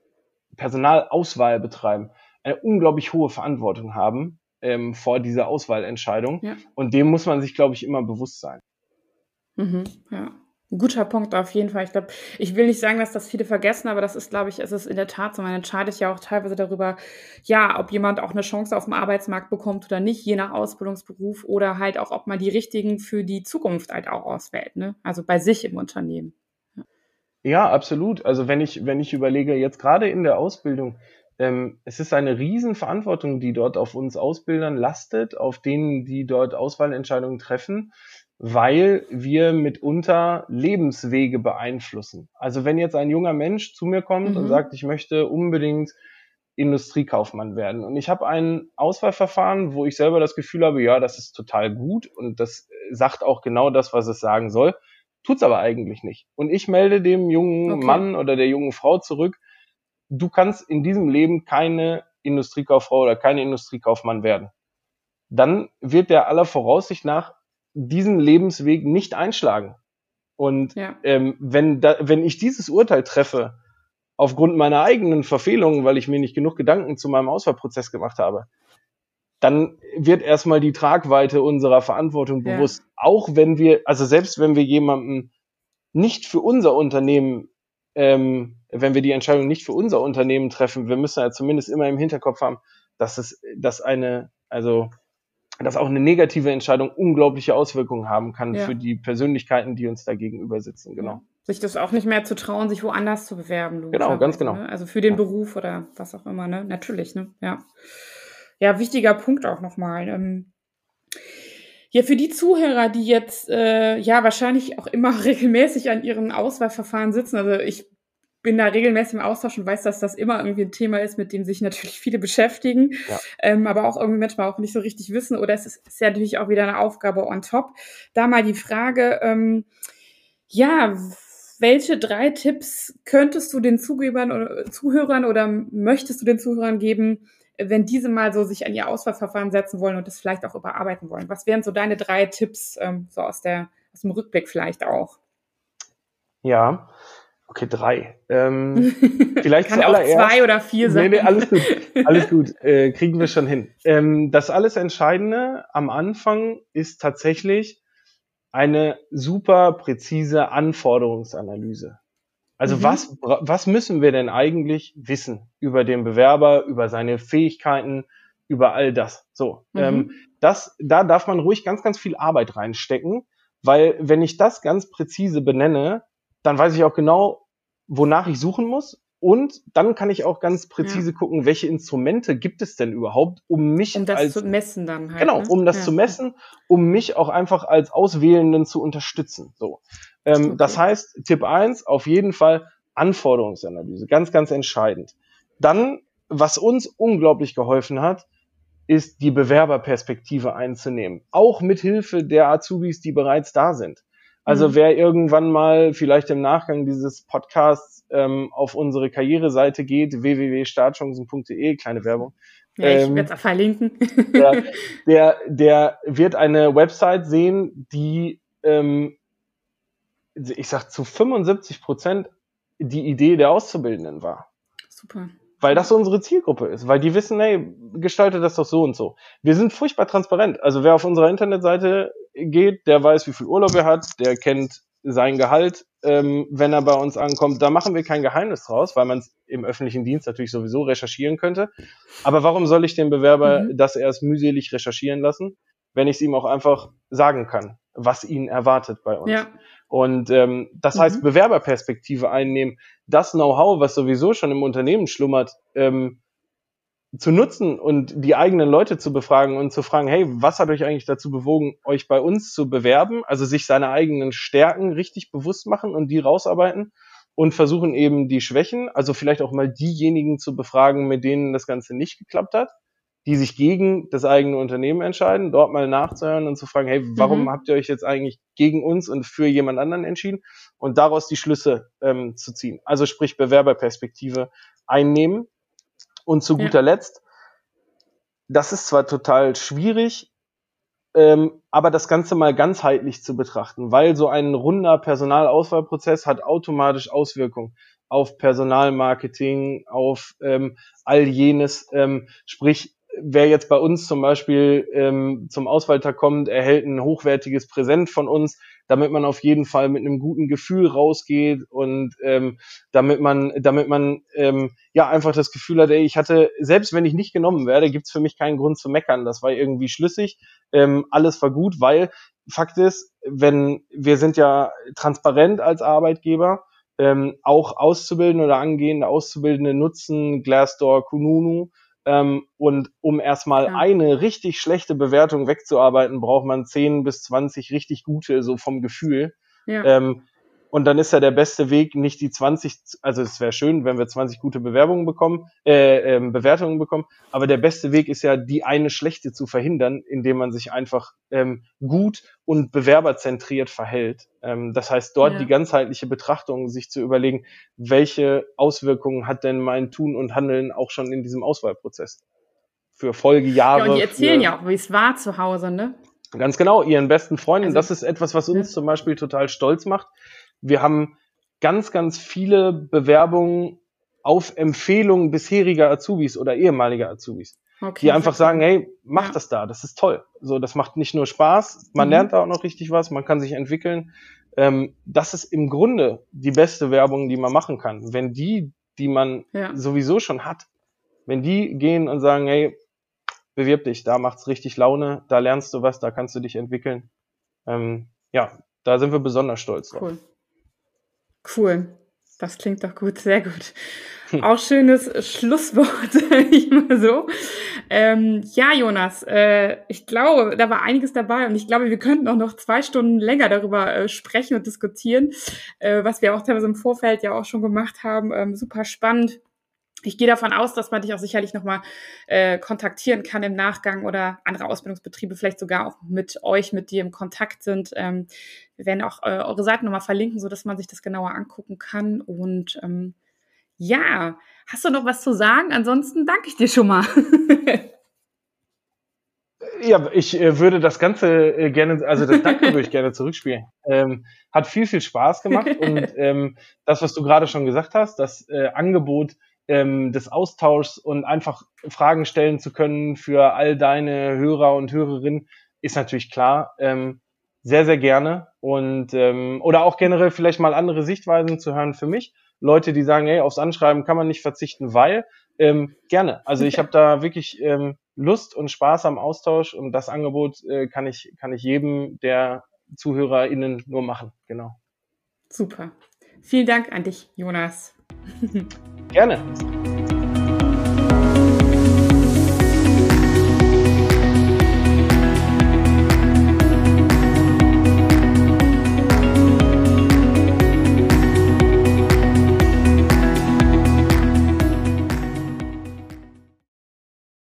Personalauswahl betreiben, eine unglaublich hohe Verantwortung haben ähm, vor dieser Auswahlentscheidung. Ja. Und dem muss man sich, glaube ich, immer bewusst sein. Mhm, ja. Guter Punkt auf jeden Fall. Ich glaube, ich will nicht sagen, dass das viele vergessen, aber das ist, glaube ich, es ist in der Tat so. Man entscheidet ja auch teilweise darüber, ja, ob jemand auch eine Chance auf dem Arbeitsmarkt bekommt oder nicht, je nach Ausbildungsberuf oder halt auch, ob man die richtigen für die Zukunft halt auch auswählt, ne? Also bei sich im Unternehmen. Ja, absolut. Also wenn ich, wenn ich überlege, jetzt gerade in der Ausbildung, ähm, es ist eine Riesenverantwortung, die dort auf uns Ausbildern lastet, auf denen, die dort Auswahlentscheidungen treffen, weil wir mitunter Lebenswege beeinflussen. Also wenn jetzt ein junger Mensch zu mir kommt mhm. und sagt, ich möchte unbedingt Industriekaufmann werden. Und ich habe ein Auswahlverfahren, wo ich selber das Gefühl habe, ja, das ist total gut und das sagt auch genau das, was es sagen soll tut's aber eigentlich nicht. Und ich melde dem jungen okay. Mann oder der jungen Frau zurück, du kannst in diesem Leben keine Industriekauffrau oder keine Industriekaufmann werden. dann wird der aller Voraussicht nach diesen Lebensweg nicht einschlagen. Und ja. ähm, wenn, da, wenn ich dieses Urteil treffe, aufgrund meiner eigenen Verfehlungen, weil ich mir nicht genug Gedanken zu meinem Auswahlprozess gemacht habe, dann wird erstmal die Tragweite unserer Verantwortung ja. bewusst. Auch wenn wir, also selbst wenn wir jemanden nicht für unser Unternehmen, ähm, wenn wir die Entscheidung nicht für unser Unternehmen treffen, wir müssen ja zumindest immer im Hinterkopf haben, dass es, dass eine, also dass auch eine negative Entscheidung unglaubliche Auswirkungen haben kann ja. für die Persönlichkeiten, die uns da gegenüber sitzen. Genau. Sich das auch nicht mehr zu trauen, sich woanders zu bewerben. Genau, ganz genau. Ne? Also für den ja. Beruf oder was auch immer, ne? Natürlich, ne? Ja. Ja, wichtiger Punkt auch nochmal. Ähm, ja, für die Zuhörer, die jetzt äh, ja wahrscheinlich auch immer regelmäßig an ihren Auswahlverfahren sitzen, also ich bin da regelmäßig im Austausch und weiß, dass das immer irgendwie ein Thema ist, mit dem sich natürlich viele beschäftigen, ja. ähm, aber auch irgendwie manchmal auch nicht so richtig wissen. Oder es ist, ist ja natürlich auch wieder eine Aufgabe on top. Da mal die Frage, ähm, ja, welche drei Tipps könntest du den Zugebern oder Zuhörern oder möchtest du den Zuhörern geben, wenn diese mal so sich an ihr Auswahlverfahren setzen wollen und das vielleicht auch überarbeiten wollen? Was wären so deine drei Tipps, ähm, so aus, der, aus dem Rückblick vielleicht auch? Ja, okay, drei. Ähm, vielleicht Kann. Auch zwei oder vier sein. Nee, nee, alles gut. Alles gut. Äh, kriegen wir schon hin. Ähm, das alles Entscheidende am Anfang ist tatsächlich eine super präzise Anforderungsanalyse. Also mhm. was, was müssen wir denn eigentlich wissen über den Bewerber, über seine Fähigkeiten, über all das? So, mhm. ähm, das, da darf man ruhig ganz, ganz viel Arbeit reinstecken, weil wenn ich das ganz präzise benenne, dann weiß ich auch genau, wonach ich suchen muss. Und dann kann ich auch ganz präzise ja. gucken, welche Instrumente gibt es denn überhaupt, um mich um das als, zu messen dann halt. Genau, ne? um das ja. zu messen, um mich auch einfach als Auswählenden zu unterstützen. So. Ähm, okay. Das heißt, Tipp eins auf jeden Fall Anforderungsanalyse, ganz, ganz entscheidend. Dann, was uns unglaublich geholfen hat, ist die Bewerberperspektive einzunehmen, auch mit Hilfe der Azubis, die bereits da sind. Also mhm. wer irgendwann mal vielleicht im Nachgang dieses Podcasts ähm, auf unsere Karriereseite geht, www.startchancen.de, kleine Werbung. Ja, ich ähm, werde es verlinken. der, der, der wird eine Website sehen, die ähm, ich sag zu 75 Prozent die Idee der Auszubildenden war. Super. Weil das unsere Zielgruppe ist, weil die wissen, hey, gestalte das doch so und so. Wir sind furchtbar transparent. Also wer auf unserer Internetseite geht, der weiß, wie viel Urlaub er hat, der kennt sein Gehalt, ähm, wenn er bei uns ankommt. Da machen wir kein Geheimnis draus, weil man es im öffentlichen Dienst natürlich sowieso recherchieren könnte. Aber warum soll ich den Bewerber mhm. das erst mühselig recherchieren lassen, wenn ich es ihm auch einfach sagen kann, was ihn erwartet bei uns? Ja. Und ähm, das mhm. heißt, Bewerberperspektive einnehmen, das Know-how, was sowieso schon im Unternehmen schlummert, ähm, zu nutzen und die eigenen Leute zu befragen und zu fragen, hey, was hat euch eigentlich dazu bewogen, euch bei uns zu bewerben? Also sich seine eigenen Stärken richtig bewusst machen und die rausarbeiten und versuchen eben die Schwächen, also vielleicht auch mal diejenigen zu befragen, mit denen das Ganze nicht geklappt hat die sich gegen das eigene Unternehmen entscheiden, dort mal nachzuhören und zu fragen, hey, warum mhm. habt ihr euch jetzt eigentlich gegen uns und für jemand anderen entschieden? Und daraus die Schlüsse ähm, zu ziehen. Also sprich Bewerberperspektive einnehmen. Und zu guter ja. Letzt, das ist zwar total schwierig, ähm, aber das Ganze mal ganzheitlich zu betrachten, weil so ein runder Personalauswahlprozess hat automatisch Auswirkungen auf Personalmarketing, auf ähm, all jenes. Ähm, sprich, wer jetzt bei uns zum Beispiel ähm, zum Auswahltag kommt, erhält ein hochwertiges Präsent von uns, damit man auf jeden Fall mit einem guten Gefühl rausgeht und ähm, damit man, damit man ähm, ja einfach das Gefühl hat, ey, ich hatte, selbst wenn ich nicht genommen werde, gibt's für mich keinen Grund zu meckern. Das war irgendwie schlüssig, ähm, alles war gut, weil Fakt ist, wenn wir sind ja transparent als Arbeitgeber, ähm, auch Auszubildende oder angehende Auszubildende nutzen Glassdoor, Kununu ähm, und um erstmal ja. eine richtig schlechte Bewertung wegzuarbeiten, braucht man 10 bis 20 richtig gute, so vom Gefühl. Ja. Ähm, und dann ist ja der beste Weg, nicht die 20, also es wäre schön, wenn wir 20 gute Bewerbungen bekommen, äh, äh, Bewertungen bekommen, aber der beste Weg ist ja, die eine schlechte zu verhindern, indem man sich einfach ähm, gut und bewerberzentriert verhält. Ähm, das heißt, dort ja. die ganzheitliche Betrachtung, sich zu überlegen, welche Auswirkungen hat denn mein Tun und Handeln auch schon in diesem Auswahlprozess. für Folgejahre. Ja, und die erzählen ja auch, wie es war zu Hause, ne? Ganz genau, ihren besten Freunden. Also, das ist etwas, was uns ja. zum Beispiel total stolz macht. Wir haben ganz, ganz viele Bewerbungen auf Empfehlungen bisheriger Azubis oder ehemaliger Azubis. Okay, die einfach sagen, hey, mach ja. das da, das ist toll. So, das macht nicht nur Spaß, man mhm. lernt da auch noch richtig was, man kann sich entwickeln. Ähm, das ist im Grunde die beste Werbung, die man machen kann. Wenn die, die man ja. sowieso schon hat, wenn die gehen und sagen, hey, bewirb dich, da macht's richtig Laune, da lernst du was, da kannst du dich entwickeln. Ähm, ja, da sind wir besonders stolz drauf. Cool. Das klingt doch gut, sehr gut. Hm. Auch schönes Schlusswort, ich mal so. Ähm, ja, Jonas, äh, ich glaube, da war einiges dabei und ich glaube, wir könnten auch noch zwei Stunden länger darüber äh, sprechen und diskutieren, äh, was wir auch teilweise im Vorfeld ja auch schon gemacht haben. Ähm, super spannend ich gehe davon aus, dass man dich auch sicherlich nochmal äh, kontaktieren kann im Nachgang oder andere Ausbildungsbetriebe vielleicht sogar auch mit euch, mit dir im Kontakt sind. Ähm, wir werden auch äh, eure Seiten nochmal verlinken, so dass man sich das genauer angucken kann. Und ähm, ja, hast du noch was zu sagen? Ansonsten danke ich dir schon mal. ja, ich äh, würde das Ganze äh, gerne, also das Danke würde ich gerne zurückspielen. Ähm, hat viel, viel Spaß gemacht und ähm, das, was du gerade schon gesagt hast, das äh, Angebot, ähm, des Austauschs und einfach Fragen stellen zu können für all deine Hörer und Hörerinnen, ist natürlich klar. Ähm, sehr, sehr gerne. Und ähm, oder auch generell vielleicht mal andere Sichtweisen zu hören für mich. Leute, die sagen, hey, aufs Anschreiben kann man nicht verzichten, weil ähm, gerne. Also ich habe da wirklich ähm, Lust und Spaß am Austausch und das Angebot äh, kann ich kann ich jedem der ZuhörerInnen nur machen. Genau. Super. Vielen Dank an dich, Jonas. Gerne.